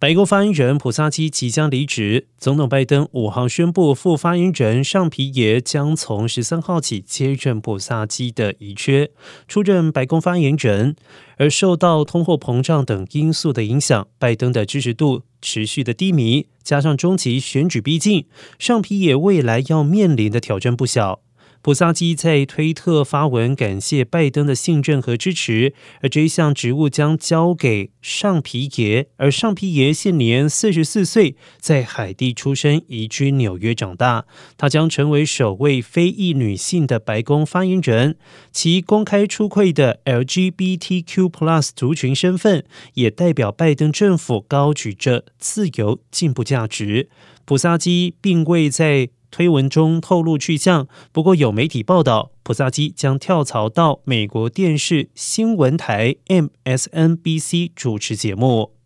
白宫发言人普萨基即将离职，总统拜登五号宣布，副发言人尚皮耶将从十三号起接任普萨基的遗缺，出任白宫发言人。而受到通货膨胀等因素的影响，拜登的支持度持续的低迷，加上中期选举逼近，尚皮耶未来要面临的挑战不小。普萨基在推特发文感谢拜登的信任和支持，而这一项职务将交给尚皮耶。而尚皮耶现年四十四岁，在海地出生，移居纽约长大。他将成为首位非裔女性的白宫发言人，其公开出柜的 LGBTQ+ 族群身份，也代表拜登政府高举着自由进步价值。普萨基并未在。推文中透露去向，不过有媒体报道，普萨基将跳槽到美国电视新闻台 MSNBC 主持节目。